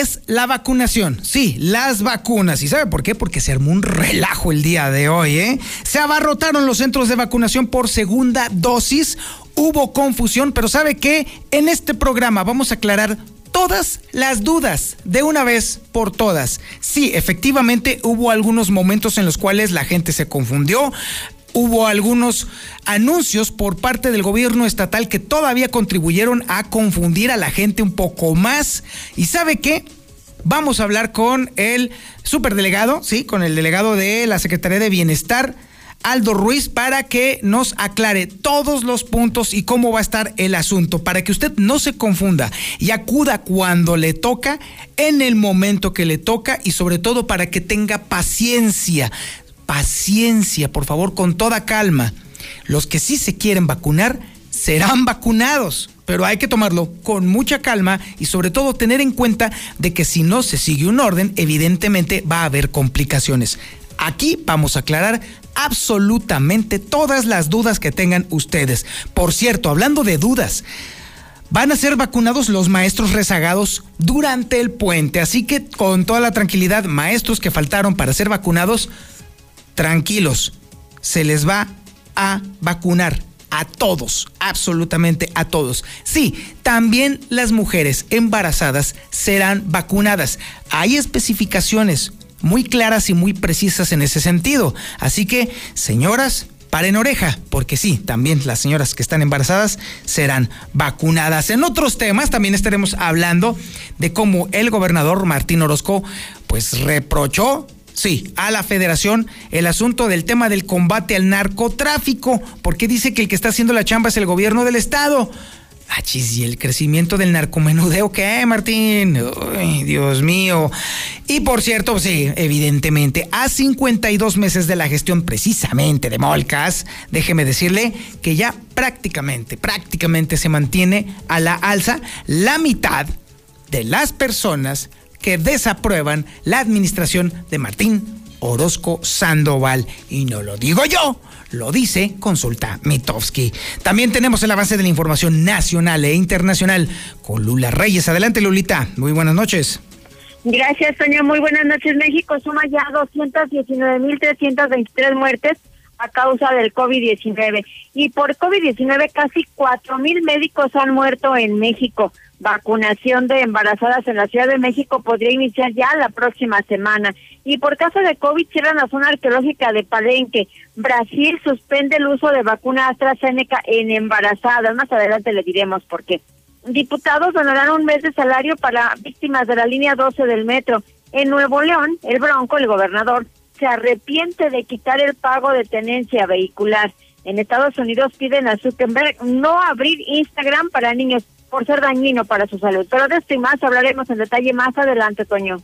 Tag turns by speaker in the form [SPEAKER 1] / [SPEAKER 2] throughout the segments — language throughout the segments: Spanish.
[SPEAKER 1] es la vacunación. Sí, las vacunas. ¿Y sabe por qué? Porque se armó un relajo el día de hoy, ¿eh? Se abarrotaron los centros de vacunación por segunda dosis. Hubo confusión, pero ¿sabe qué? En este programa vamos a aclarar todas las dudas de una vez por todas. Sí, efectivamente hubo algunos momentos en los cuales la gente se confundió hubo algunos anuncios por parte del gobierno estatal que todavía contribuyeron a confundir a la gente un poco más. ¿Y sabe qué? Vamos a hablar con el superdelegado, sí, con el delegado de la Secretaría de Bienestar, Aldo Ruiz, para que nos aclare todos los puntos y cómo va a estar el asunto, para que usted no se confunda y acuda cuando le toca, en el momento que le toca y sobre todo para que tenga paciencia paciencia, por favor, con toda calma. Los que sí se quieren vacunar serán vacunados, pero hay que tomarlo con mucha calma y sobre todo tener en cuenta de que si no se sigue un orden, evidentemente va a haber complicaciones. Aquí vamos a aclarar absolutamente todas las dudas que tengan ustedes. Por cierto, hablando de dudas, van a ser vacunados los maestros rezagados durante el puente, así que con toda la tranquilidad, maestros que faltaron para ser vacunados, tranquilos, se les va a vacunar a todos, absolutamente a todos. Sí, también las mujeres embarazadas serán vacunadas. Hay especificaciones muy claras y muy precisas en ese sentido. Así que, señoras, paren oreja, porque sí, también las señoras que están embarazadas serán vacunadas. En otros temas también estaremos hablando de cómo el gobernador Martín Orozco pues reprochó Sí, a la federación el asunto del tema del combate al narcotráfico, porque dice que el que está haciendo la chamba es el gobierno del estado. Achis, ¿y el crecimiento del narcomenudeo qué, Martín? Uy, Dios mío. Y por cierto, sí, evidentemente, a 52 meses de la gestión precisamente de Molcas, déjeme decirle que ya prácticamente, prácticamente se mantiene a la alza la mitad de las personas que desaprueban la administración de Martín Orozco Sandoval. Y no lo digo yo, lo dice Consulta Mitowski. También tenemos el avance de la información nacional e internacional con Lula Reyes. Adelante, Lulita. Muy buenas noches.
[SPEAKER 2] Gracias, Toño. Muy buenas noches. México suma ya 219.323 muertes a causa del COVID-19. Y por COVID-19 casi 4.000 médicos han muerto en México vacunación de embarazadas en la Ciudad de México podría iniciar ya la próxima semana. Y por caso de COVID cierran la zona arqueológica de Palenque. Brasil suspende el uso de vacuna AstraZeneca en embarazadas. Más adelante le diremos por qué. Diputados donarán un mes de salario para víctimas de la línea 12 del metro. En Nuevo León, el Bronco, el gobernador, se arrepiente de quitar el pago de tenencia vehicular. En Estados Unidos piden a Zuckerberg no abrir Instagram para niños por ser dañino para su salud. Pero de esto y más hablaremos en detalle más adelante, Toño.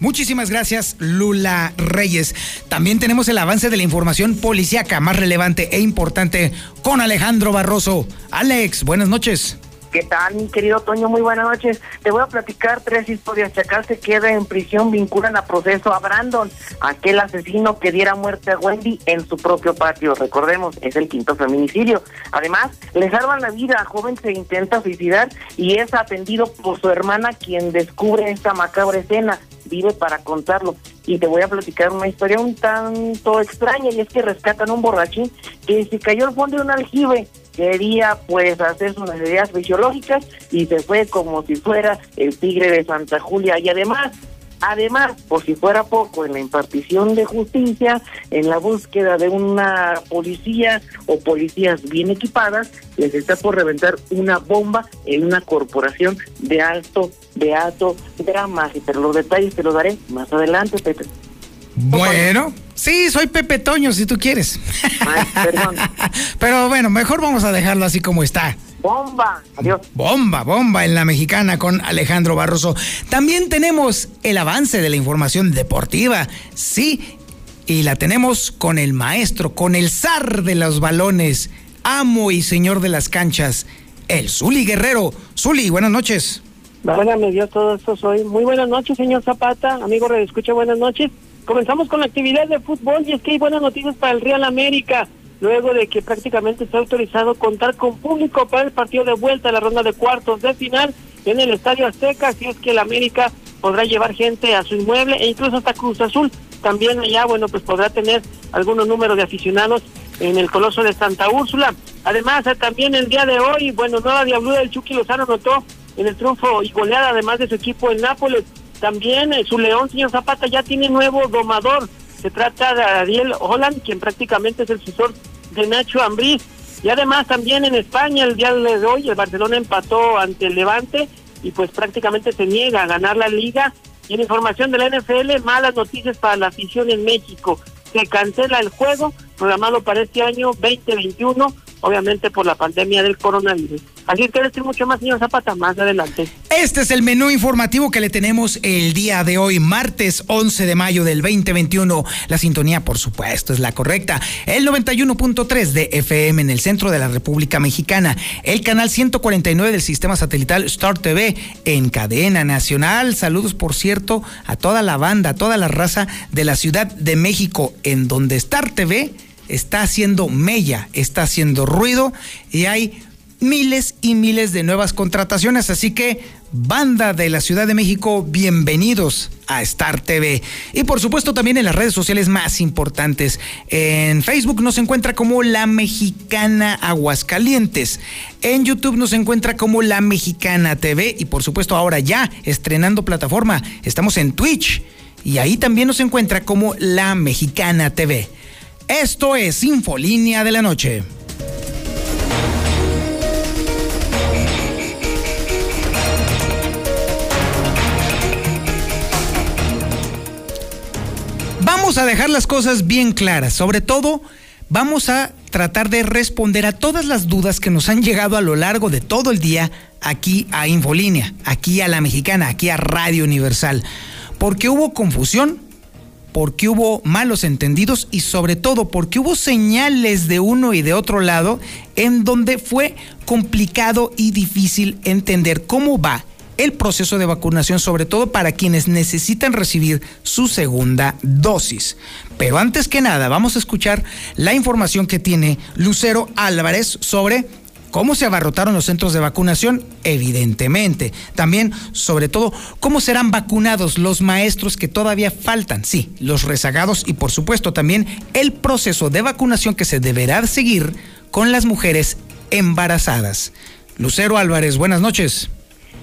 [SPEAKER 1] Muchísimas gracias, Lula Reyes. También tenemos el avance de la información policíaca más relevante e importante con Alejandro Barroso. Alex, buenas noches.
[SPEAKER 3] ¿Qué tal, mi querido Toño? Muy buenas noches. Te voy a platicar tres historias. Chacal se queda en prisión, vinculan a proceso a Brandon, aquel asesino que diera muerte a Wendy en su propio patio. Recordemos, es el quinto feminicidio. Además, le salvan la vida. Joven se intenta suicidar y es atendido por su hermana, quien descubre esta macabra escena. Vive para contarlo. Y te voy a platicar una historia un tanto extraña, y es que rescatan a un borrachín que se cayó al fondo de un aljibe quería pues hacer sus necesidades fisiológicas y se fue como si fuera el tigre de Santa Julia y además Además, por si fuera poco, en la impartición de justicia, en la búsqueda de una policía o policías bien equipadas, les está por reventar una bomba en una corporación de alto, de alto drama. Pero los detalles te los daré más adelante, Pepe.
[SPEAKER 1] Bueno, sí, soy Pepe Toño, si tú quieres. perdón. Pero bueno, mejor vamos a dejarlo así como está.
[SPEAKER 3] Bomba, adiós.
[SPEAKER 1] Bomba, bomba en la mexicana con Alejandro Barroso. También tenemos el avance de la información deportiva, sí, y la tenemos con el maestro, con el zar de los balones, amo y señor de las canchas, el Zuli Guerrero. Zuli, buenas noches.
[SPEAKER 4] me Dios todo esto soy. Muy buenas noches, señor Zapata. Amigo Escucha, buenas noches. Comenzamos con la actividad de fútbol y es que hay buenas noticias para el Real América. Luego de que prácticamente está autorizado contar con público para el partido de vuelta a la ronda de cuartos de final en el Estadio Azteca, si es que el América podrá llevar gente a su inmueble e incluso hasta Cruz Azul. También allá, bueno, pues podrá tener algunos números de aficionados en el Coloso de Santa Úrsula. Además, eh, también el día de hoy, bueno, Nueva Diablo del Chucky Lozano notó en el triunfo y goleada, además de su equipo en Nápoles. También eh, su León, señor Zapata, ya tiene nuevo domador. Se trata de Ariel Holland, quien prácticamente es el sucesor de Nacho Ambriz. Y además también en España el día de hoy el Barcelona empató ante el Levante y pues prácticamente se niega a ganar la liga. Y en información de la NFL, malas noticias para la afición en México. Se cancela el juego programado para este año 2021 obviamente por la pandemia del coronavirus. Así que decir mucho más, señor Zapata, más adelante.
[SPEAKER 1] Este es el menú informativo que le tenemos el día de hoy, martes 11 de mayo del 2021. La sintonía, por supuesto, es la correcta. El 91.3 de FM en el centro de la República Mexicana. El canal 149 del sistema satelital Star TV en cadena nacional. Saludos, por cierto, a toda la banda, a toda la raza de la Ciudad de México, en donde Star TV está haciendo mella, está haciendo ruido y hay miles y miles de nuevas contrataciones. Así que, banda de la Ciudad de México, bienvenidos a Star TV. Y por supuesto también en las redes sociales más importantes. En Facebook nos encuentra como La Mexicana Aguascalientes. En YouTube nos encuentra como La Mexicana TV. Y por supuesto ahora ya estrenando plataforma. Estamos en Twitch. Y ahí también nos encuentra como La Mexicana TV. Esto es Infolínea de la Noche. Vamos a dejar las cosas bien claras, sobre todo vamos a tratar de responder a todas las dudas que nos han llegado a lo largo de todo el día aquí a Infolínea, aquí a La Mexicana, aquí a Radio Universal, porque hubo confusión, porque hubo malos entendidos y sobre todo porque hubo señales de uno y de otro lado en donde fue complicado y difícil entender cómo va el proceso de vacunación, sobre todo para quienes necesitan recibir su segunda dosis. Pero antes que nada, vamos a escuchar la información que tiene Lucero Álvarez sobre cómo se abarrotaron los centros de vacunación, evidentemente. También, sobre todo, cómo serán vacunados los maestros que todavía faltan, sí, los rezagados y por supuesto también el proceso de vacunación que se deberá seguir con las mujeres embarazadas. Lucero Álvarez, buenas noches.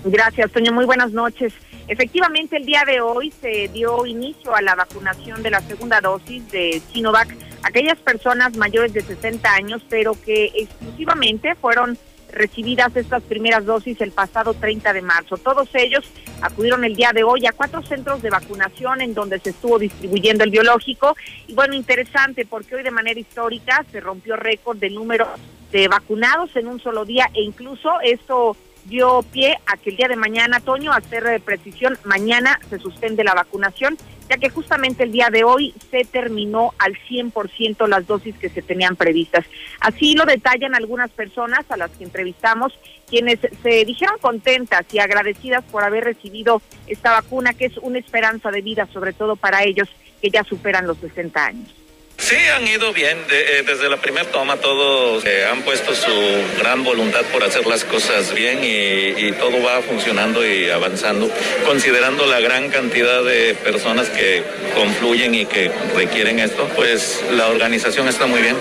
[SPEAKER 5] Gracias, Toño. Muy buenas noches. Efectivamente, el día de hoy se dio inicio a la vacunación de la segunda dosis de Sinovac aquellas personas mayores de 60 años, pero que exclusivamente fueron recibidas estas primeras dosis el pasado 30 de marzo. Todos ellos acudieron el día de hoy a cuatro centros de vacunación en donde se estuvo distribuyendo el biológico. Y bueno, interesante porque hoy de manera histórica se rompió récord de número de vacunados en un solo día e incluso esto dio pie a que el día de mañana, Toño, a hacer de precisión, mañana se suspende la vacunación, ya que justamente el día de hoy se terminó al 100% las dosis que se tenían previstas. Así lo detallan algunas personas a las que entrevistamos, quienes se dijeron contentas y agradecidas por haber recibido esta vacuna, que es una esperanza de vida, sobre todo para ellos que ya superan los 60 años.
[SPEAKER 6] Sí, han ido bien. Eh, desde la primera toma todos eh, han puesto su gran voluntad por hacer las cosas bien y, todo va funcionando y avanzando, considerando la gran cantidad de personas que confluyen y que requieren esto, pues la organización está muy bien.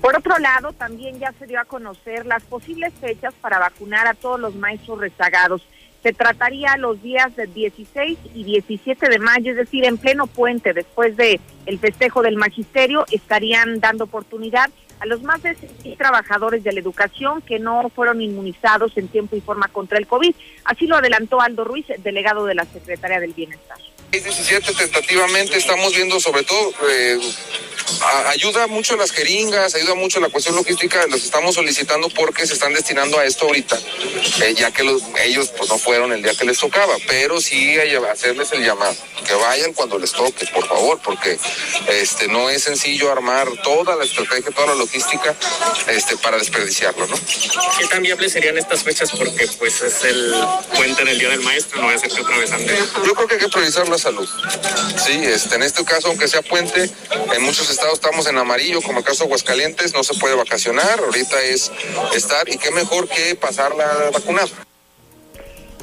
[SPEAKER 5] Por otro lado, también ya se dio a conocer las posibles fechas para vacunar a todos los maestros rezagados. Se trataría los días del 16 y 17 de mayo, es decir, en pleno puente, después de el festejo del magisterio, estarían dando oportunidad a los más de 6 trabajadores de la educación que no fueron inmunizados en tiempo y forma contra el COVID. Así lo adelantó Aldo Ruiz, delegado de la Secretaría del Bienestar.
[SPEAKER 7] 17 tentativamente estamos viendo sobre todo eh, ayuda mucho las jeringas, ayuda mucho la cuestión logística, los estamos solicitando porque se están destinando a esto ahorita, eh, ya que ellos pues no fueron el día que les tocaba, pero sí hacerles el llamado, que vayan cuando les toque, por favor, porque este no es sencillo armar toda la estrategia, toda la logística este para desperdiciarlo, ¿no?
[SPEAKER 8] ¿Qué tan viables serían estas fechas? Porque pues es el puente en el Día del Maestro, no va a ser que otra vez ande.
[SPEAKER 7] Yo creo que hay que priorizar la salud. Sí, este, en este caso, aunque sea puente, en muchos estados estamos en amarillo, como el caso de Aguascalientes, no se puede vacacionar, ahorita es estar y qué mejor que pasarla a vacunar.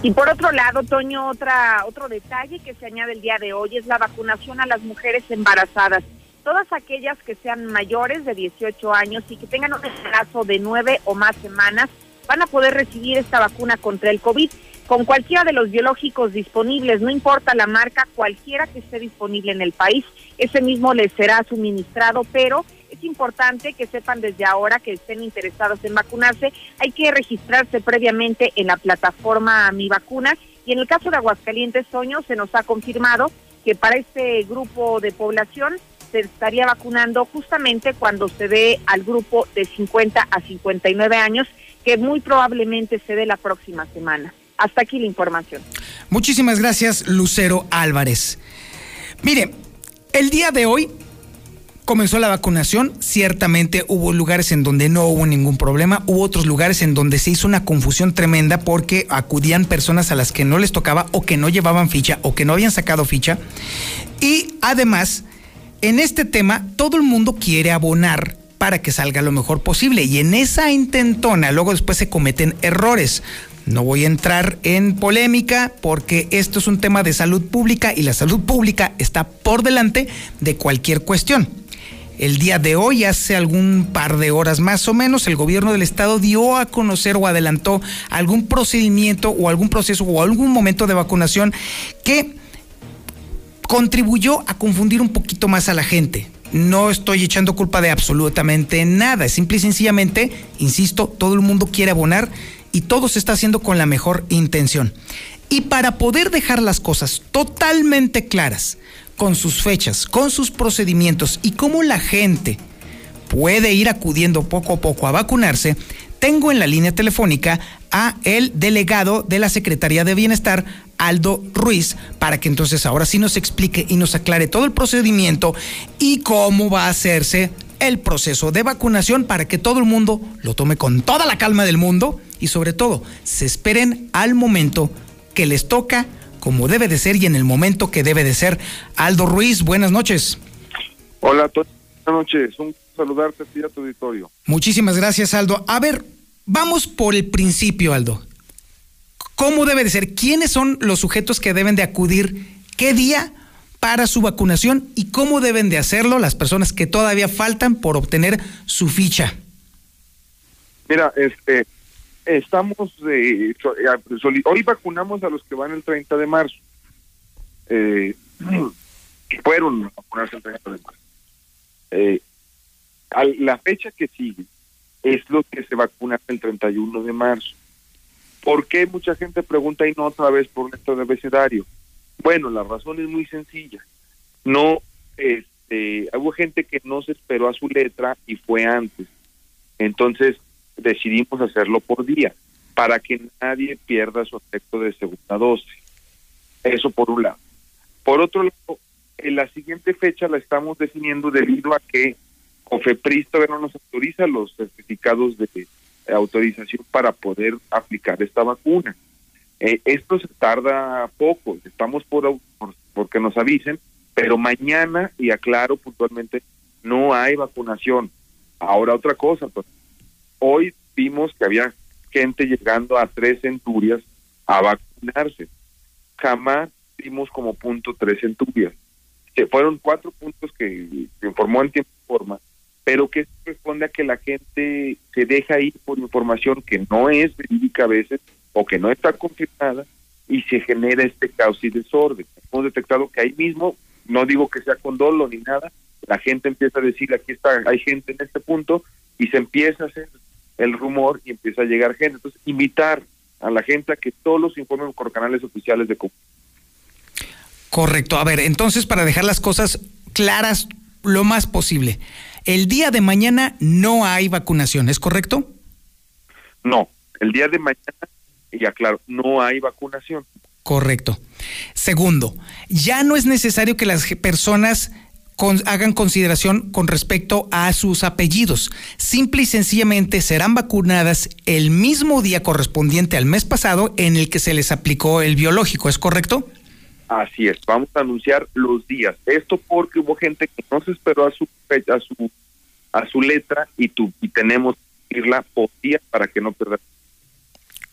[SPEAKER 5] Y por otro lado, Toño, otra, otro detalle que se añade el día de hoy es la vacunación a las mujeres embarazadas. Todas aquellas que sean mayores de 18 años y que tengan un embarazo de nueve o más semanas van a poder recibir esta vacuna contra el COVID con cualquiera de los biológicos disponibles, no importa la marca, cualquiera que esté disponible en el país, ese mismo les será suministrado, pero es importante que sepan desde ahora que estén interesados en vacunarse, hay que registrarse previamente en la plataforma Mi Vacuna y en el caso de Aguascalientes, Toño, se nos ha confirmado que para este grupo de población se estaría vacunando justamente cuando se dé al grupo de 50 a 59 años, que muy probablemente se dé la próxima semana. Hasta aquí la información.
[SPEAKER 1] Muchísimas gracias, Lucero Álvarez. Mire, el día de hoy comenzó la vacunación, ciertamente hubo lugares en donde no hubo ningún problema, hubo otros lugares en donde se hizo una confusión tremenda porque acudían personas a las que no les tocaba o que no llevaban ficha o que no habían sacado ficha. Y además, en este tema, todo el mundo quiere abonar para que salga lo mejor posible y en esa intentona luego después se cometen errores. No voy a entrar en polémica porque esto es un tema de salud pública y la salud pública está por delante de cualquier cuestión. El día de hoy, hace algún par de horas más o menos, el gobierno del estado dio a conocer o adelantó algún procedimiento o algún proceso o algún momento de vacunación que contribuyó a confundir un poquito más a la gente. No estoy echando culpa de absolutamente nada, simple y sencillamente, insisto, todo el mundo quiere abonar y todo se está haciendo con la mejor intención. Y para poder dejar las cosas totalmente claras, con sus fechas, con sus procedimientos y cómo la gente puede ir acudiendo poco a poco a vacunarse, tengo en la línea telefónica a el delegado de la Secretaría de Bienestar, Aldo Ruiz, para que entonces ahora sí nos explique y nos aclare todo el procedimiento y cómo va a hacerse el proceso de vacunación para que todo el mundo lo tome con toda la calma del mundo y sobre todo se esperen al momento que les toca como debe de ser y en el momento que debe de ser. Aldo Ruiz, buenas noches.
[SPEAKER 9] Hola, buenas noches. Un saludarte a a tu auditorio.
[SPEAKER 1] Muchísimas gracias, Aldo. A ver, vamos por el principio, Aldo. ¿Cómo debe de ser? ¿Quiénes son los sujetos que deben de acudir? ¿Qué día? Para su vacunación y cómo deben de hacerlo las personas que todavía faltan por obtener su ficha.
[SPEAKER 9] Mira, este, estamos, eh, eh hoy vacunamos a los que van el 30 de marzo. Eh, fueron a vacunarse el 30 de marzo. Eh, la fecha que sigue es lo que se vacuna el 31 de marzo. ¿Por qué mucha gente pregunta y no otra vez por esto de abecedario? Bueno, la razón es muy sencilla. No, este, hubo gente que no se esperó a su letra y fue antes. Entonces decidimos hacerlo por día para que nadie pierda su efecto de segunda dosis. Eso por un lado. Por otro lado, en la siguiente fecha la estamos definiendo debido a que COFEPRIS no nos autoriza los certificados de autorización para poder aplicar esta vacuna. Eh, esto se tarda poco, estamos por, por porque nos avisen, pero mañana, y aclaro puntualmente, no hay vacunación. Ahora otra cosa, pues, hoy vimos que había gente llegando a tres centurias a vacunarse. Jamás vimos como punto tres centurias. Que fueron cuatro puntos que se informó en tiempo y forma, pero que responde a que la gente se deja ir por información que no es verídica a veces o que no está confirmada y se genera este caos y desorden. Hemos detectado que ahí mismo, no digo que sea con dolo ni nada, la gente empieza a decir, aquí está, hay gente en este punto, y se empieza a hacer el rumor y empieza a llegar gente. Entonces, invitar a la gente a que todos los informen por canales oficiales de
[SPEAKER 1] Correcto. A ver, entonces para dejar las cosas claras lo más posible, el día de mañana no hay vacunación, ¿es correcto?
[SPEAKER 9] No, el día de mañana, ya claro, no hay vacunación.
[SPEAKER 1] Correcto. Segundo, ya no es necesario que las personas hagan consideración con respecto a sus apellidos. Simple y sencillamente serán vacunadas el mismo día correspondiente al mes pasado en el que se les aplicó el biológico, ¿es correcto?
[SPEAKER 9] Así es, vamos a anunciar los días. Esto porque hubo gente que no se esperó a su a su a su letra y tú y tenemos que irla por día para que no pierda.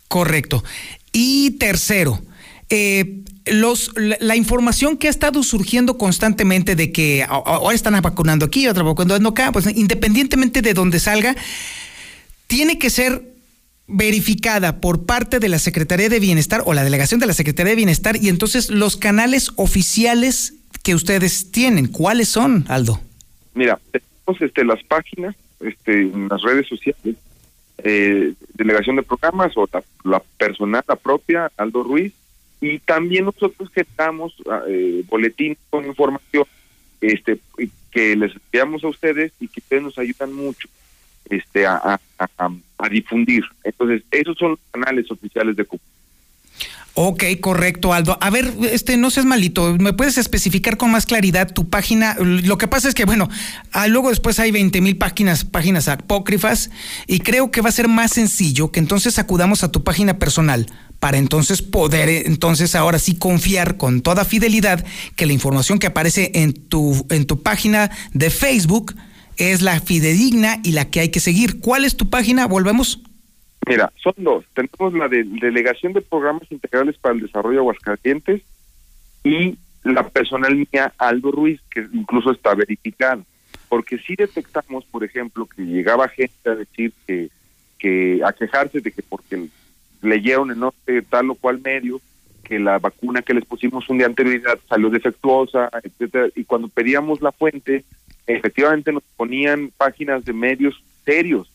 [SPEAKER 1] Correcto. Y tercero, eh, los, la, información que ha estado surgiendo constantemente de que ahora están vacunando aquí, otra vacunando acá, pues independientemente de donde salga, tiene que ser verificada por parte de la Secretaría de Bienestar o la delegación de la Secretaría de Bienestar y entonces los canales oficiales que ustedes tienen, ¿cuáles son, Aldo?
[SPEAKER 9] Mira, tenemos este, las páginas este, las redes sociales, eh, delegación de programas o la, la personal, la propia, Aldo Ruiz, y también nosotros gestamos eh, boletines con información este que les enviamos a ustedes y que ustedes nos ayudan mucho este a, difundir. Entonces, esos son los canales oficiales de Cuba.
[SPEAKER 1] Ok, correcto, Aldo. A ver, este, no seas malito, ¿me puedes especificar con más claridad tu página? Lo que pasa es que, bueno, ah, luego después hay 20 mil páginas, páginas apócrifas, y creo que va a ser más sencillo que entonces acudamos a tu página personal para entonces poder, eh, entonces ahora sí confiar con toda fidelidad que la información que aparece en tu, en tu página de Facebook es la fidedigna y la que hay que seguir. ¿Cuál es tu página? Volvemos.
[SPEAKER 9] Mira, son dos. Tenemos la de Delegación de Programas Integrales para el Desarrollo de Aguascalientes y la personal mía, Aldo Ruiz, que incluso está verificada. Porque si detectamos, por ejemplo, que llegaba gente a decir que, que a quejarse de que porque leyeron en no tal o cual medio que la vacuna que les pusimos un día anterioridad salió defectuosa, etcétera, y cuando pedíamos la fuente, efectivamente nos ponían páginas de medios serios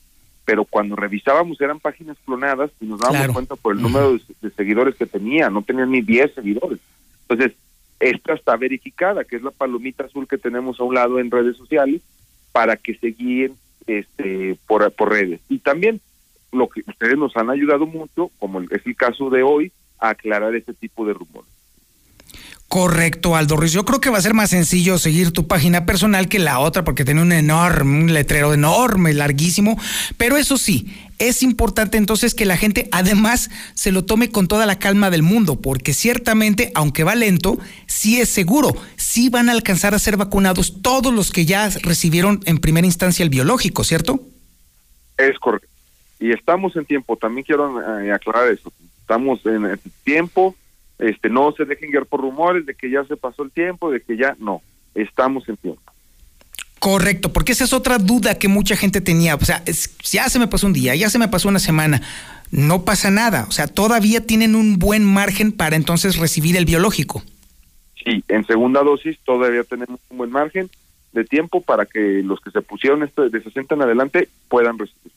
[SPEAKER 9] pero cuando revisábamos eran páginas clonadas y nos dábamos cuenta por el número de, seguidores que tenía, no tenía ni 10 seguidores. Entonces, esta está verificada, que es la palomita azul que tenemos a un lado en redes sociales, para que se guíen este, por, por redes. Y también lo que ustedes nos han ayudado mucho, como es el caso de hoy, a aclarar este tipo de rumores.
[SPEAKER 1] Correcto, Aldo Ruiz. Yo creo que va a ser más sencillo seguir tu página personal que la otra porque tiene un enorme, un letrero enorme, larguísimo. Pero eso sí, es importante entonces que la gente además se lo tome con toda la calma del mundo, porque ciertamente, aunque va lento, sí es seguro, sí van a alcanzar a ser vacunados todos los que ya recibieron en primera instancia el biológico, ¿cierto?
[SPEAKER 9] Es correcto. Y estamos en tiempo, también quiero eh, aclarar eso. Estamos en tiempo este, no se dejen guiar por rumores de que ya se pasó el tiempo, de que ya no, estamos en tiempo.
[SPEAKER 1] Correcto, porque esa es otra duda que mucha gente tenía. O sea, ya se me pasó un día, ya se me pasó una semana, no pasa nada. O sea, todavía tienen un buen margen para entonces recibir el biológico.
[SPEAKER 9] Sí, en segunda dosis todavía tenemos un buen margen de tiempo para que los que se pusieron esto de 60 en adelante puedan recibir.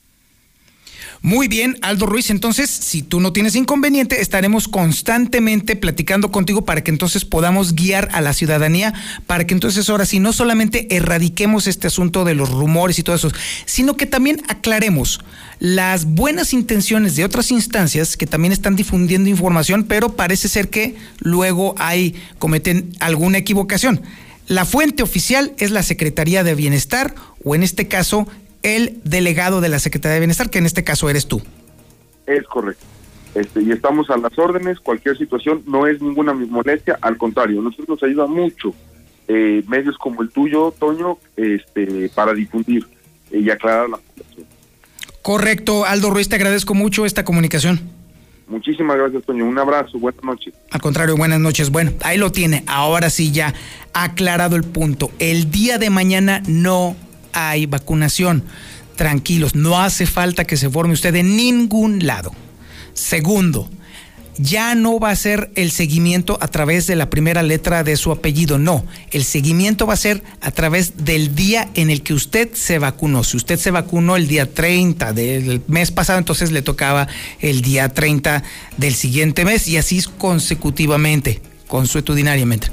[SPEAKER 1] Muy bien, Aldo Ruiz, entonces, si tú no tienes inconveniente, estaremos constantemente platicando contigo para que entonces podamos guiar a la ciudadanía, para que entonces ahora sí no solamente erradiquemos este asunto de los rumores y todo eso, sino que también aclaremos las buenas intenciones de otras instancias que también están difundiendo información, pero parece ser que luego hay cometen alguna equivocación. La fuente oficial es la Secretaría de Bienestar o en este caso el delegado de la Secretaría de Bienestar, que en este caso eres tú.
[SPEAKER 9] Es correcto. Este, y estamos a las órdenes, cualquier situación no es ninguna molestia, al contrario, nosotros nos ayuda mucho eh, medios como el tuyo, Toño, este, para difundir y aclarar la población.
[SPEAKER 1] Correcto, Aldo Ruiz, te agradezco mucho esta comunicación.
[SPEAKER 9] Muchísimas gracias, Toño. Un abrazo, buenas noches.
[SPEAKER 1] Al contrario, buenas noches. Bueno, ahí lo tiene. Ahora sí ya aclarado el punto. El día de mañana no hay vacunación. Tranquilos, no hace falta que se forme usted en ningún lado. Segundo, ya no va a ser el seguimiento a través de la primera letra de su apellido, no, el seguimiento va a ser a través del día en el que usted se vacunó. Si usted se vacunó el día 30 del mes pasado, entonces le tocaba el día 30 del siguiente mes y así consecutivamente consuetudinariamente.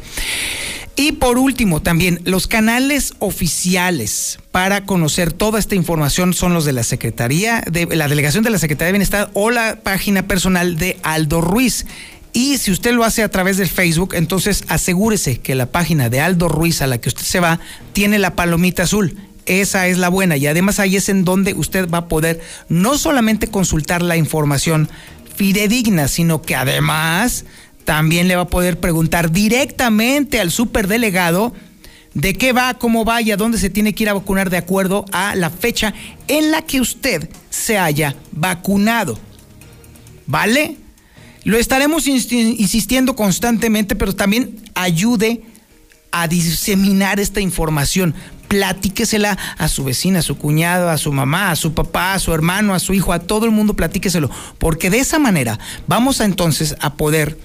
[SPEAKER 1] Y por último, también los canales oficiales para conocer toda esta información son los de la Secretaría, de la Delegación de la Secretaría de Bienestar o la página personal de Aldo Ruiz. Y si usted lo hace a través del Facebook, entonces asegúrese que la página de Aldo Ruiz a la que usted se va tiene la palomita azul. Esa es la buena y además ahí es en donde usted va a poder no solamente consultar la información fidedigna, sino que además también le va a poder preguntar directamente al superdelegado de qué va, cómo va y a dónde se tiene que ir a vacunar de acuerdo a la fecha en la que usted se haya vacunado. ¿Vale? Lo estaremos insistiendo constantemente, pero también ayude a diseminar esta información. Platíquesela a su vecina, a su cuñado, a su mamá, a su papá, a su hermano, a su hijo, a todo el mundo platíqueselo. Porque de esa manera vamos a entonces a poder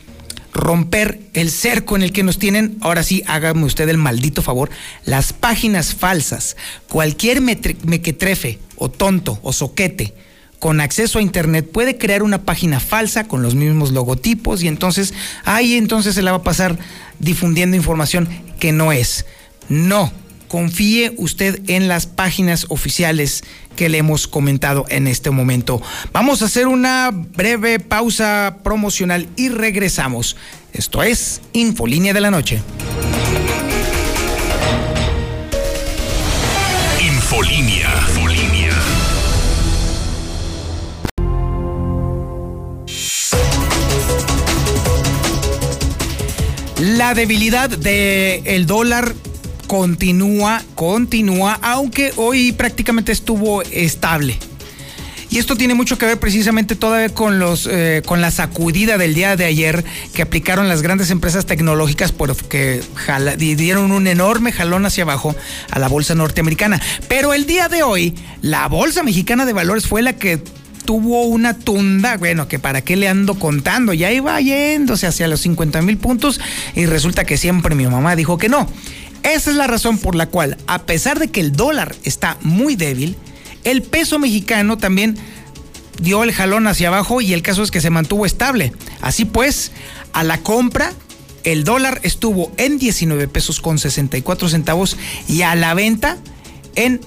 [SPEAKER 1] romper el cerco en el que nos tienen, ahora sí, hágame usted el maldito favor, las páginas falsas, cualquier mequetrefe o tonto o soquete con acceso a internet puede crear una página falsa con los mismos logotipos y entonces ahí entonces se la va a pasar difundiendo información que no es. No, confíe usted en las páginas oficiales que le hemos comentado en este momento. Vamos a hacer una breve pausa promocional y regresamos. Esto es Infolínea de la Noche.
[SPEAKER 10] Infolínea. Infolínea.
[SPEAKER 1] La debilidad del dólar continúa, continúa, aunque hoy prácticamente estuvo estable. Y esto tiene mucho que ver precisamente todavía con los eh, con la sacudida del día de ayer que aplicaron las grandes empresas tecnológicas porque dieron un enorme jalón hacia abajo a la bolsa norteamericana. Pero el día de hoy, la bolsa mexicana de valores fue la que tuvo una tunda, bueno, que para qué le ando contando, ya iba yéndose hacia los 50 mil puntos y resulta que siempre mi mamá dijo que no. Esa es la razón por la cual, a pesar de que el dólar está muy débil, el peso mexicano también dio el jalón hacia abajo y el caso es que se mantuvo estable. Así pues, a la compra, el dólar estuvo en 19 pesos con 64 centavos y a la venta en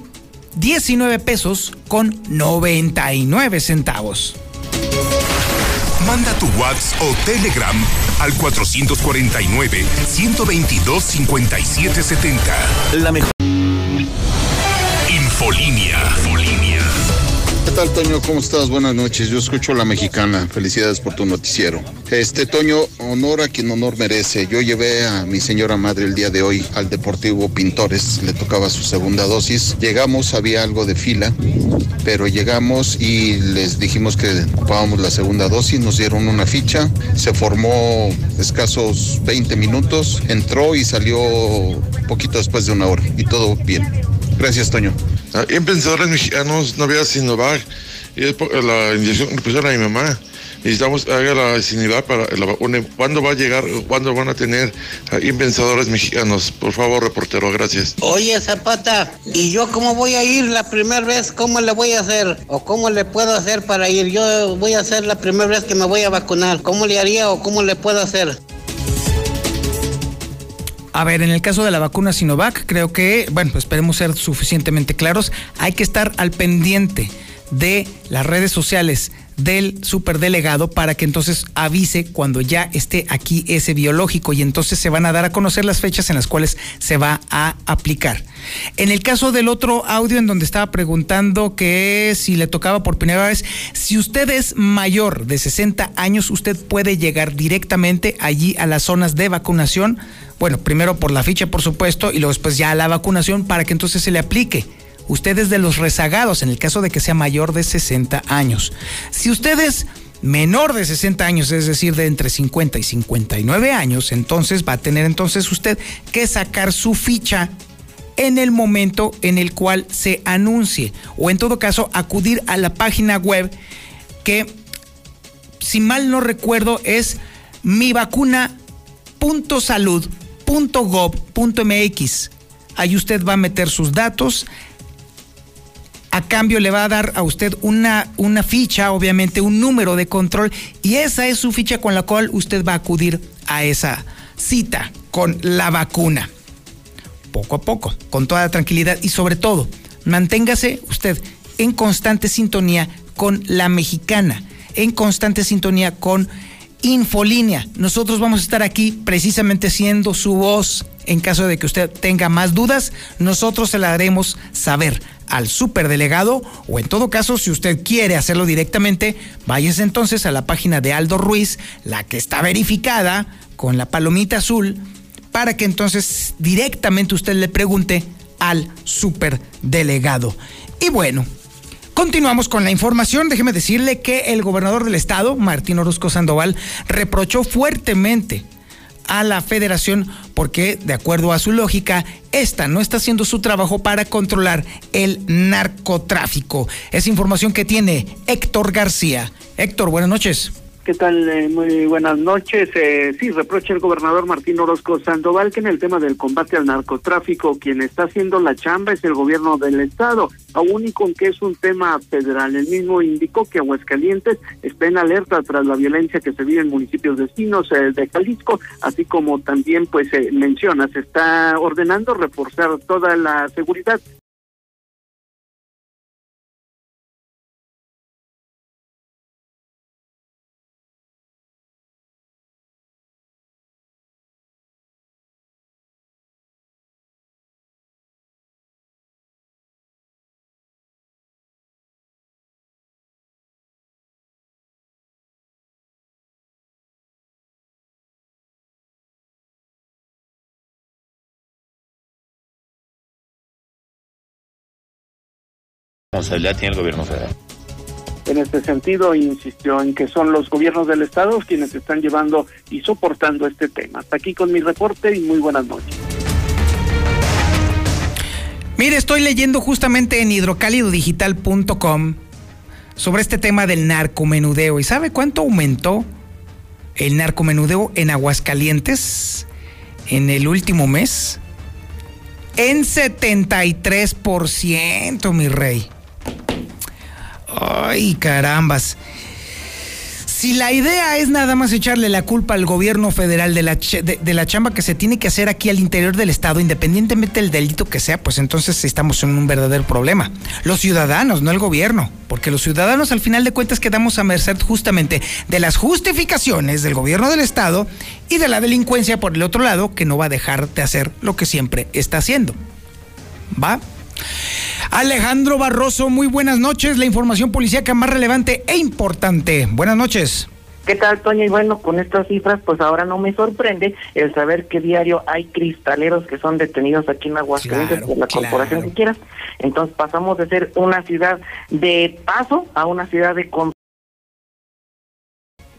[SPEAKER 1] 19 pesos con 99 centavos.
[SPEAKER 10] Manda tu WhatsApp o Telegram al 449-122-5770. La mejor. Infolínea.
[SPEAKER 11] ¿Qué tal, Toño? ¿Cómo estás? Buenas noches. Yo escucho La Mexicana. Felicidades por tu noticiero. Este, Toño, honor a quien honor merece. Yo llevé a mi señora madre el día de hoy al Deportivo Pintores. Le tocaba su segunda dosis. Llegamos, había algo de fila, pero llegamos y les dijimos que ocupábamos la segunda dosis. Nos dieron una ficha. Se formó escasos 20 minutos. Entró y salió poquito después de una hora. Y todo bien. Gracias, Toño.
[SPEAKER 12] Ah, en pensadores mexicanos no había Sinovac y es la inyección que pusieron a mi mamá. Necesitamos haga la Sinovac para la vacuna. ¿Cuándo va a llegar? ¿Cuándo van a tener impensadores mexicanos? Por favor, reportero, gracias.
[SPEAKER 13] Oye, Zapata, ¿y yo cómo voy a ir la primera vez? ¿Cómo le voy a hacer? ¿O cómo le puedo hacer para ir? Yo voy a hacer la primera vez que me voy a vacunar. ¿Cómo le haría o cómo le puedo hacer?
[SPEAKER 1] A ver, en el caso de la vacuna Sinovac, creo que, bueno, esperemos ser suficientemente claros, hay que estar al pendiente de las redes sociales del superdelegado para que entonces avise cuando ya esté aquí ese biológico y entonces se van a dar a conocer las fechas en las cuales se va a aplicar. En el caso del otro audio en donde estaba preguntando que si le tocaba por primera vez, si usted es mayor de 60 años, usted puede llegar directamente allí a las zonas de vacunación. Bueno, primero por la ficha, por supuesto, y luego después ya a la vacunación para que entonces se le aplique usted es de los rezagados en el caso de que sea mayor de 60 años. Si usted es menor de 60 años, es decir, de entre 50 y 59 años, entonces va a tener entonces usted que sacar su ficha en el momento en el cual se anuncie o en todo caso acudir a la página web que si mal no recuerdo es mivacuna.salud.gov.mx. Ahí usted va a meter sus datos, a cambio le va a dar a usted una, una ficha, obviamente un número de control, y esa es su ficha con la cual usted va a acudir a esa cita con la vacuna. Poco a poco, con toda tranquilidad y sobre todo, manténgase usted en constante sintonía con la mexicana, en constante sintonía con Infolínea. Nosotros vamos a estar aquí precisamente siendo su voz. En caso de que usted tenga más dudas, nosotros se la haremos saber al superdelegado o en todo caso, si usted quiere hacerlo directamente, váyase entonces a la página de Aldo Ruiz, la que está verificada con la palomita azul, para que entonces directamente usted le pregunte al superdelegado. Y bueno, Continuamos con la información. Déjeme decirle que el gobernador del estado, Martín Orozco Sandoval, reprochó fuertemente a la federación porque, de acuerdo a su lógica, esta no está haciendo su trabajo para controlar el narcotráfico. Es información que tiene Héctor García. Héctor, buenas noches.
[SPEAKER 14] ¿Qué tal? Eh, muy buenas noches. Eh, sí, reprocha el gobernador Martín Orozco Sandoval que en el tema del combate al narcotráfico, quien está haciendo la chamba es el gobierno del Estado, aún y con que es un tema federal. El mismo indicó que Aguascalientes está en alerta tras la violencia que se vive en municipios vecinos eh, de Jalisco, así como también, pues, menciona, se está ordenando reforzar toda la seguridad
[SPEAKER 15] responsabilidad tiene el gobierno federal.
[SPEAKER 14] En este sentido, insistió en que son los gobiernos del Estado quienes están llevando y soportando este tema. Hasta aquí con mi reporte y muy buenas noches.
[SPEAKER 1] Mire, estoy leyendo justamente en hidrocálidodigital.com sobre este tema del narcomenudeo. ¿Y sabe cuánto aumentó el narcomenudeo en Aguascalientes en el último mes? En 73%, mi rey. Ay, carambas. Si la idea es nada más echarle la culpa al gobierno federal de la, de, la chamba que se tiene que hacer aquí al interior del Estado, independientemente del delito que sea, pues entonces estamos en un verdadero problema. Los ciudadanos, no el gobierno, porque los ciudadanos al final de cuentas quedamos a merced justamente de las justificaciones del gobierno del Estado y de la delincuencia por el otro lado, que no va a dejar de hacer lo que siempre está haciendo. ¿Va? Alejandro Barroso, muy buenas noches. La información policíaca más relevante e importante. Buenas noches.
[SPEAKER 3] ¿Qué tal, Toño? Y bueno, con estas cifras, pues ahora no me sorprende el saber que diario hay cristaleros que son detenidos aquí en Aguascalientes por la corporación que quieras. Entonces pasamos de ser una ciudad de paso a una ciudad de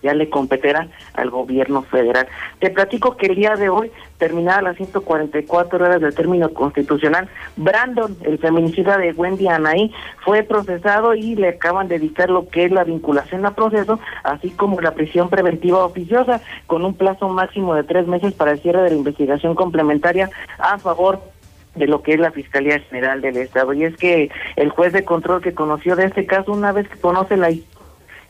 [SPEAKER 3] ya le competirá al gobierno federal. Te platico que el día de hoy, terminada las 144 horas del término constitucional, Brandon, el feminicida de Wendy Anaí, fue procesado y le acaban de dictar lo que es la vinculación a proceso, así como la prisión preventiva oficiosa, con un plazo máximo de tres meses para el cierre de la investigación complementaria a favor de lo que es la Fiscalía General del Estado. Y es que el juez de control que conoció de este caso, una vez que conoce la historia,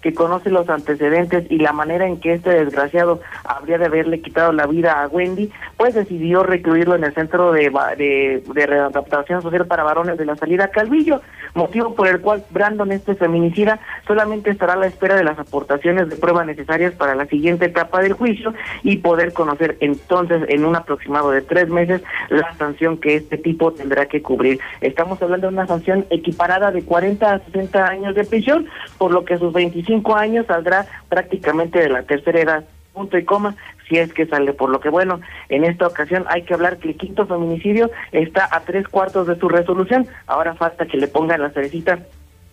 [SPEAKER 3] que conoce los antecedentes y la manera en que este desgraciado habría de haberle quitado la vida a Wendy, pues decidió recluirlo en el centro de, de, de readaptación social para varones de la salida Calvillo, motivo por el cual Brandon, este feminicida, solamente estará a la espera de las aportaciones de prueba necesarias para la siguiente etapa del juicio y poder conocer entonces en un aproximado de tres meses la sanción que este tipo tendrá que cubrir. Estamos hablando de una sanción equiparada de 40 a 60 años de prisión, por lo que sus 25 cinco años saldrá prácticamente de la tercera edad, punto y coma, si es que sale. Por lo que, bueno, en esta ocasión hay que hablar que el quinto feminicidio está a tres cuartos de su resolución. Ahora falta que le pongan la cerecita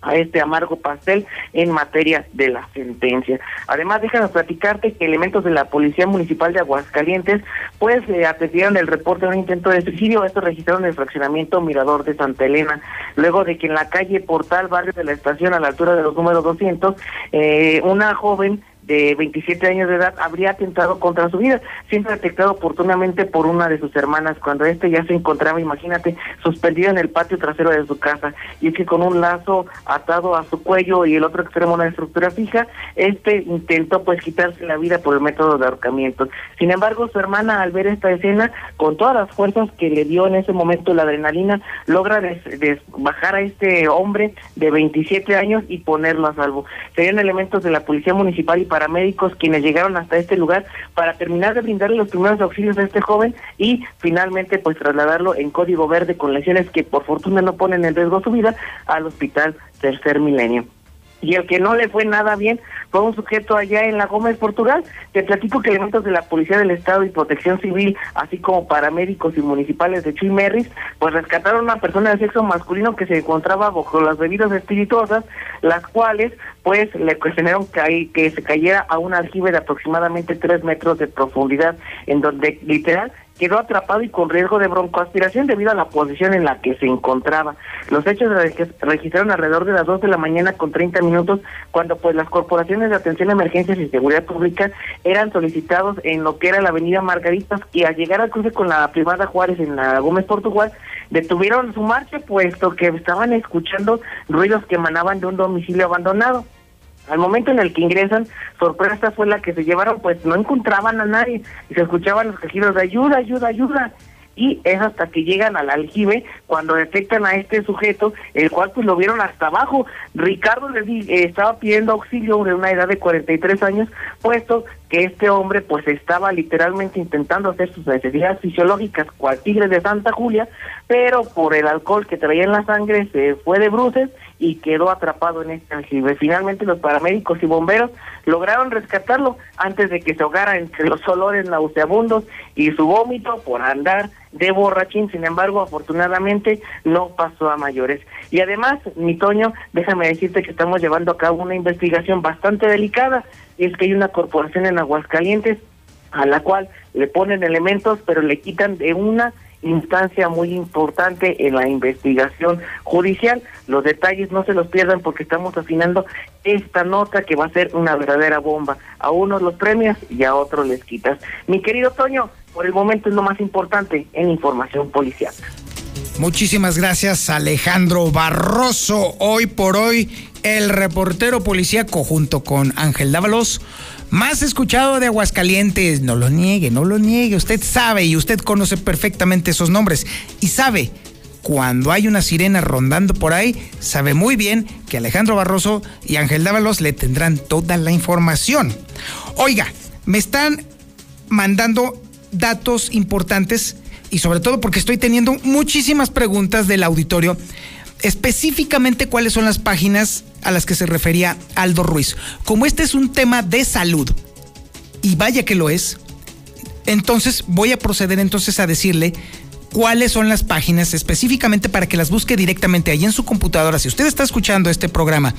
[SPEAKER 3] a este amargo pastel en materia de la sentencia. Además, déjame platicarte que elementos de la Policía Municipal de Aguascalientes pues eh, atendieron el reporte de un intento de suicidio. Esto registraron el fraccionamiento Mirador de Santa Elena, luego de que en la calle Portal, barrio de la estación, a la altura de los números 200, eh, una joven de 27 años de edad habría atentado contra su vida, siendo detectado oportunamente por una de sus hermanas cuando este ya se encontraba, imagínate, suspendido en el patio trasero de su casa. Y es que con un lazo atado a su cuello y el otro extremo una estructura fija, este intentó pues quitarse la vida por el método de ahorcamiento. Sin embargo, su hermana al ver esta escena, con todas las fuerzas que le dio en ese momento la adrenalina, logra bajar a este hombre de 27 años y ponerlo a salvo. Serían elementos de la Policía Municipal y paramédicos quienes llegaron hasta este lugar para terminar de brindarle los primeros auxilios a este joven y finalmente pues trasladarlo en código verde con lesiones que por fortuna no ponen en riesgo su vida al hospital Tercer Milenio y el que no le fue nada bien fue un sujeto allá en la Gómez, Portugal. Te platico que elementos de la Policía del Estado y Protección Civil, así como paramédicos y municipales de Chuy Merris, pues rescataron a una persona de sexo masculino que se encontraba bajo las bebidas espirituosas, las cuales pues le cuestionaron que, que se cayera a un aljibe de aproximadamente tres metros de profundidad, en donde literal quedó atrapado y con riesgo de broncoaspiración debido a la posición en la que se encontraba. Los hechos registraron alrededor de las 2 de la mañana con 30 minutos cuando pues las corporaciones de atención a emergencias y seguridad pública eran solicitados en lo que era la avenida Margaritas y al llegar al cruce con la privada Juárez en la Gómez Portugal detuvieron su marcha puesto que estaban escuchando ruidos que emanaban de un domicilio abandonado. Al momento en el que ingresan, sorpresa fue la que se llevaron, pues no encontraban a nadie y se escuchaban los quejidos de ayuda, ayuda, ayuda. Y es hasta que llegan al aljibe cuando detectan a este sujeto, el cual pues lo vieron hasta abajo. Ricardo les di, eh, estaba pidiendo auxilio de una edad de 43 años, puesto que este hombre pues estaba literalmente intentando hacer sus necesidades fisiológicas cual tigre de Santa Julia, pero por el alcohol que traía en la sangre se fue de bruces y quedó atrapado en este aljibe. Finalmente los paramédicos y bomberos lograron rescatarlo antes de que se ahogara entre los olores nauseabundos y su vómito por andar de borrachín. Sin embargo, afortunadamente no pasó a mayores. Y además, mi Toño, déjame decirte que estamos llevando a cabo una investigación bastante delicada. Y es que hay una corporación en Aguascalientes a la cual le ponen elementos, pero le quitan de una instancia muy importante en la investigación judicial. Los detalles no se los pierdan porque estamos afinando esta nota que va a ser una verdadera bomba. A unos los premios y a otros les quitas. Mi querido Toño, por el momento es lo más importante en información policial.
[SPEAKER 1] Muchísimas gracias Alejandro Barroso. Hoy por hoy el reportero policíaco junto con Ángel Dávalos más escuchado de Aguascalientes. No lo niegue, no lo niegue. Usted sabe y usted conoce perfectamente esos nombres. Y sabe, cuando hay una sirena rondando por ahí, sabe muy bien que Alejandro Barroso y Ángel Dávalos le tendrán toda la información. Oiga, me están mandando datos importantes y sobre todo porque estoy teniendo muchísimas preguntas del auditorio específicamente cuáles son las páginas a las que se refería Aldo Ruiz. Como este es un tema de salud, y vaya que lo es, entonces voy a proceder entonces a decirle cuáles son las páginas específicamente para que las busque directamente ahí en su computadora. Si usted está escuchando este programa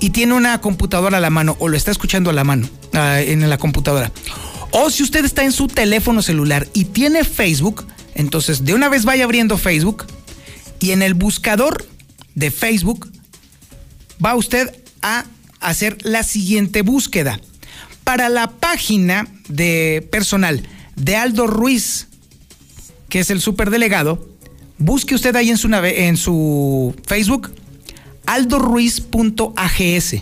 [SPEAKER 1] y tiene una computadora a la mano o lo está escuchando a la mano ah, en la computadora, o si usted está en su teléfono celular y tiene Facebook, entonces de una vez vaya abriendo Facebook y en el buscador de Facebook, va usted a hacer la siguiente búsqueda. Para la página de personal de Aldo Ruiz, que es el superdelegado, busque usted ahí en su, en su Facebook aldoruiz.ags.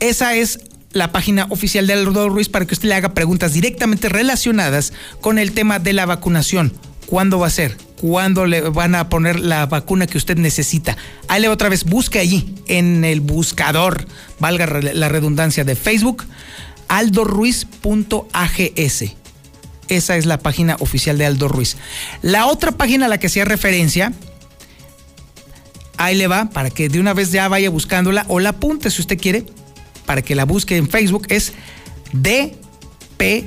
[SPEAKER 1] Esa es la página oficial de Aldo Ruiz para que usted le haga preguntas directamente relacionadas con el tema de la vacunación. ¿Cuándo va a ser? cuándo le van a poner la vacuna que usted necesita. Ahí otra vez, busque allí en el buscador, valga la redundancia de Facebook, aldoruiz.ags. Esa es la página oficial de Aldo Ruiz. La otra página a la que hacía referencia, ahí le va, para que de una vez ya vaya buscándola o la apunte si usted quiere, para que la busque en Facebook, es DPDAGS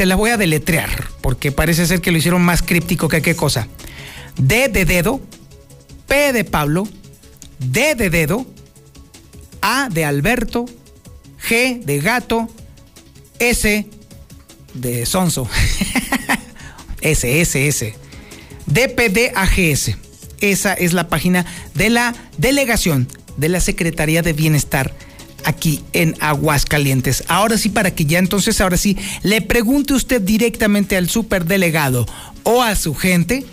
[SPEAKER 1] se la voy a deletrear, porque parece ser que lo hicieron más críptico que qué cosa. D de dedo, P de Pablo, D de dedo, A de Alberto, G de gato, S de sonso. S, S, S. DPDAGS. Esa es la página de la Delegación de la Secretaría de Bienestar aquí en Aguascalientes. Ahora sí, para que ya entonces, ahora sí, le pregunte usted directamente al superdelegado o a su gente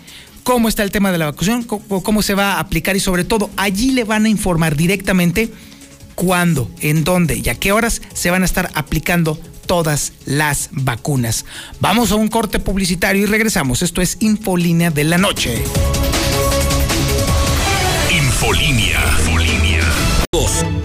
[SPEAKER 1] cómo está el tema de la vacunación, cómo, cómo se va a aplicar y sobre todo allí le van a informar directamente cuándo, en dónde y a qué horas se van a estar aplicando todas las vacunas. Vamos a un corte publicitario y regresamos. Esto es Infolínea de la Noche.
[SPEAKER 10] Infolínea. Infolínea.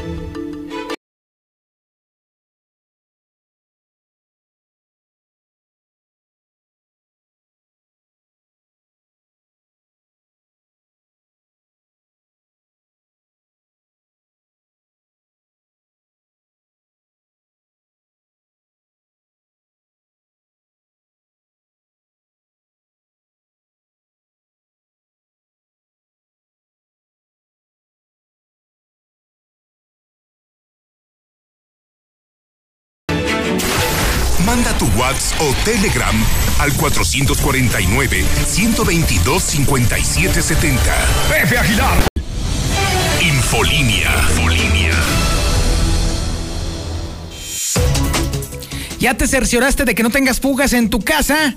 [SPEAKER 10] Manda tu WhatsApp o Telegram al 449-122-5770. Pepe Aguilar. Infolínea. Infolínea.
[SPEAKER 1] ¿Ya te cercioraste de que no tengas fugas en tu casa?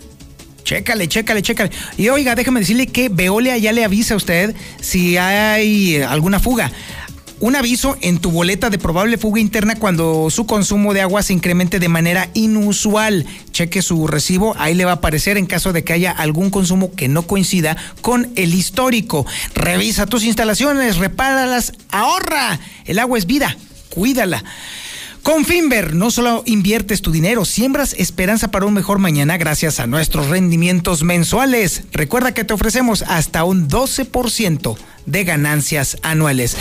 [SPEAKER 1] Chécale, chécale, chécale. Y oiga, déjame decirle que Veolia ya le avisa a usted si hay alguna fuga. Un aviso en tu boleta de probable fuga interna cuando su consumo de agua se incremente de manera inusual. Cheque su recibo, ahí le va a aparecer en caso de que haya algún consumo que no coincida con el histórico. Revisa tus instalaciones, repáralas, ahorra. El agua es vida, cuídala. Con Finver no solo inviertes tu dinero, siembras esperanza para un mejor mañana gracias a nuestros rendimientos mensuales. Recuerda que te ofrecemos hasta un 12% de ganancias anuales.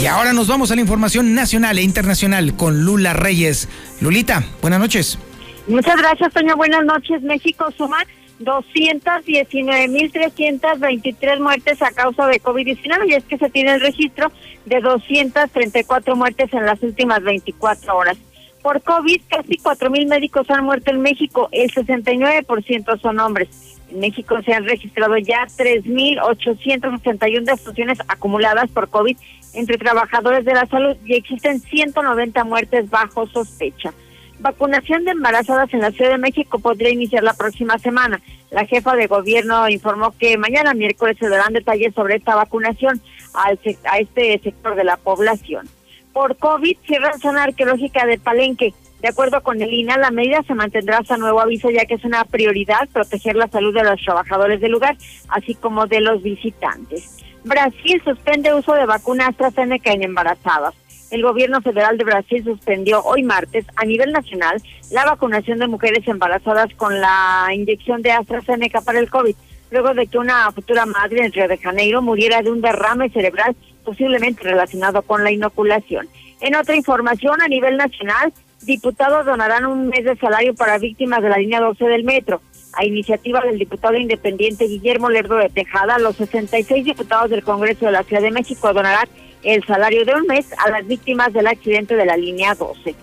[SPEAKER 1] Y ahora nos vamos a la información nacional e internacional con Lula Reyes. Lulita, buenas noches.
[SPEAKER 2] Muchas gracias, Toño. Buenas noches. México suma 219.323 muertes a causa de COVID-19 y es que se tiene el registro de 234 muertes en las últimas 24 horas. Por COVID, casi 4.000 médicos han muerto en México, el 69% son hombres. En México se han registrado ya 3.861 defunciones acumuladas por COVID entre trabajadores de la salud y existen 190 muertes bajo sospecha. Vacunación de embarazadas en la Ciudad de México podría iniciar la próxima semana. La jefa de gobierno informó que mañana miércoles se darán detalles sobre esta vacunación al, a este sector de la población. Por COVID cierran zona arqueológica de Palenque. De acuerdo con el INA, la medida se mantendrá hasta nuevo aviso ya que es una prioridad proteger la salud de los trabajadores del lugar, así como de los visitantes. Brasil suspende uso de vacuna AstraZeneca en embarazadas. El gobierno federal de Brasil suspendió hoy martes a nivel nacional la vacunación de mujeres embarazadas con la inyección de AstraZeneca para el COVID, luego de que una futura madre en Río de Janeiro muriera de un derrame cerebral posiblemente relacionado con la inoculación. En otra información, a nivel nacional, diputados donarán un mes de salario para víctimas de la línea 12 del metro. A iniciativa del diputado independiente Guillermo Lerdo de Tejada, los 66 diputados del Congreso de la Ciudad de México donarán el salario de un mes a las víctimas del accidente de la línea 12.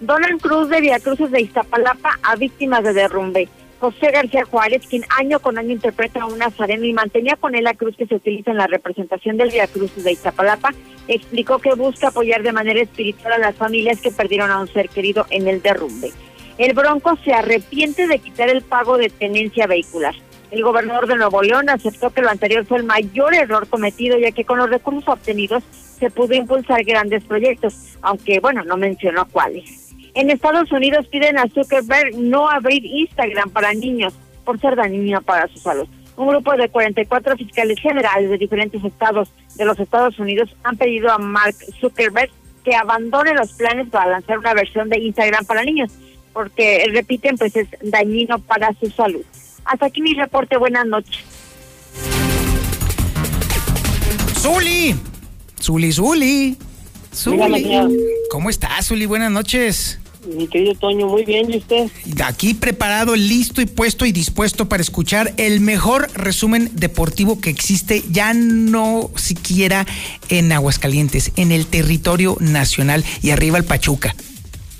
[SPEAKER 2] Donan Cruz de Cruces de Iztapalapa a víctimas de derrumbe. José García Juárez, quien año con año interpreta a un nazareno y mantenía con él la cruz que se utiliza en la representación del Cruces de Iztapalapa, explicó que busca apoyar de manera espiritual a las familias que perdieron a un ser querido en el derrumbe. El Bronco se arrepiente de quitar el pago de tenencia vehicular. El gobernador de Nuevo León aceptó que lo anterior fue el mayor error cometido, ya que con los recursos obtenidos se pudo impulsar grandes proyectos, aunque bueno, no mencionó cuáles. En Estados Unidos piden a Zuckerberg no abrir Instagram para niños por ser dañino para su salud. Un grupo de 44 fiscales generales de diferentes estados de los Estados Unidos han pedido a Mark Zuckerberg que abandone los planes para lanzar una versión de Instagram para niños, porque repiten pues es dañino para su salud. Hasta aquí mi reporte, buenas noches.
[SPEAKER 1] Zuli, Zuli, Zuli, Zuli. ¿Cómo estás, Zuli? Buenas noches.
[SPEAKER 4] Mi querido Toño, muy bien, ¿y usted?
[SPEAKER 1] Aquí preparado, listo y puesto y dispuesto para escuchar el mejor resumen deportivo que existe, ya no siquiera en Aguascalientes, en el territorio nacional y arriba el Pachuca.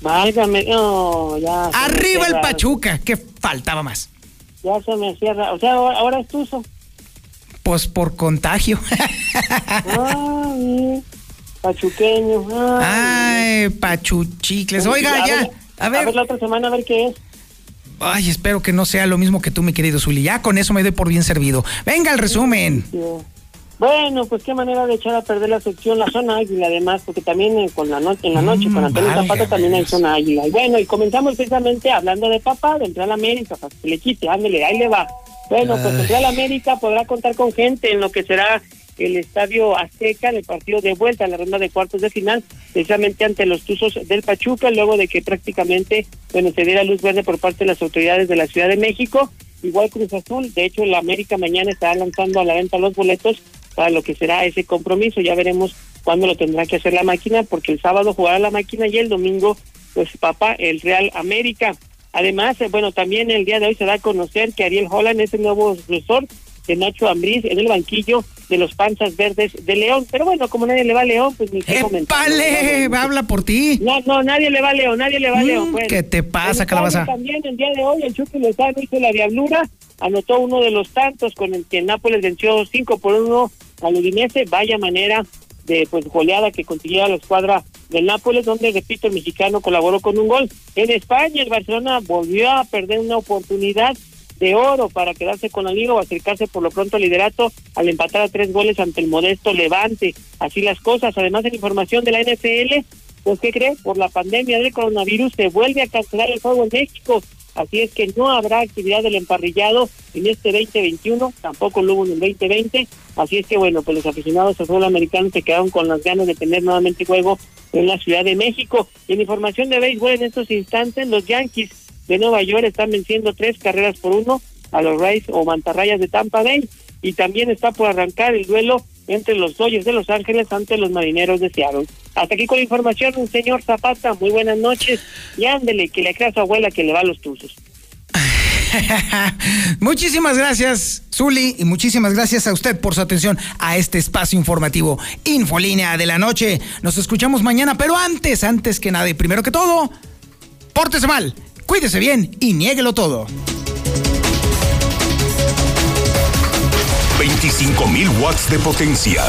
[SPEAKER 4] Válgame, no, ya.
[SPEAKER 1] Arriba el Pachuca, que faltaba más.
[SPEAKER 4] Ya se me cierra, o sea, ahora es tuzo.
[SPEAKER 1] Pues por contagio.
[SPEAKER 4] Ah, Pachuqueño.
[SPEAKER 1] Ay, pachuchicles. Oiga, ya. a ver.
[SPEAKER 4] A ver la otra semana, a ver qué es.
[SPEAKER 1] Ay, espero que no sea lo mismo que tú, mi querido Zuli. Ya con eso me doy por bien servido. Venga el resumen.
[SPEAKER 4] Bueno, pues qué manera de echar a perder la sección, la zona águila, además, porque también eh, con la noche, en la noche con Antonio Zapata también hay zona águila. Y bueno, y comenzamos precisamente hablando de papá, de entrar a América, para que le quite, ándele, ahí le va. Bueno, pues entrar a América podrá contar con gente en lo que será el Estadio Azteca en el partido de vuelta en la ronda de cuartos de final, precisamente ante los Tuzos del Pachuca, luego de que prácticamente bueno, se diera luz verde por parte de las autoridades de la Ciudad de México. Igual Cruz Azul, de hecho, la América mañana estará lanzando a la venta los boletos para lo que será ese compromiso. Ya veremos cuándo lo tendrá que hacer la máquina, porque el sábado jugará la máquina y el domingo, pues papá, el Real América. Además, eh, bueno, también el día de hoy se da a conocer que Ariel Holland es el nuevo sucesor de Nacho Ambriz en el banquillo de los Panzas Verdes de León. Pero bueno, como nadie le va a León, pues ni qué comentar.
[SPEAKER 1] ¡Vale! Habla por ti.
[SPEAKER 4] No, no, nadie le va a León, nadie le va a León. Bueno,
[SPEAKER 1] ¿Qué te pasa, Calabaza?
[SPEAKER 4] También el día de hoy el Chucky Lozano hizo la diablura, anotó uno de los tantos con el que Nápoles venció 5 por 1 al Udinese. Vaya manera de pues goleada que consiguió la escuadra del Nápoles, donde, repito, el mexicano colaboró con un gol. En España, el Barcelona volvió a perder una oportunidad de oro para quedarse con la liga o acercarse por lo pronto al liderato al empatar a tres goles ante el modesto Levante. Así las cosas. Además de la información de la NFL, pues ¿qué cree? Por la pandemia del coronavirus se vuelve a cancelar el juego en México. Así es que no habrá actividad del emparrillado en este 2021, tampoco lo hubo en el 2020. Así es que bueno, pues los aficionados al fútbol americano se quedaron con las ganas de tener nuevamente juego en la Ciudad de México. En información de béisbol en estos instantes, los Yankees de Nueva York están venciendo tres carreras por uno a los Rays o Mantarrayas de Tampa Bay y también está por arrancar el duelo entre los Dodgers de Los Ángeles ante los Marineros de Seattle. Hasta aquí con la información, señor Zapata, muy buenas noches y ándele, que le crea a su abuela que le va a los tuzos.
[SPEAKER 1] muchísimas gracias, Zuli, y muchísimas gracias a usted por su atención a este espacio informativo Infolínea de la Noche. Nos escuchamos mañana, pero antes, antes que nada y primero que todo, pórtese mal, cuídese bien y niéguelo todo.
[SPEAKER 10] 25.000 watts de potencia.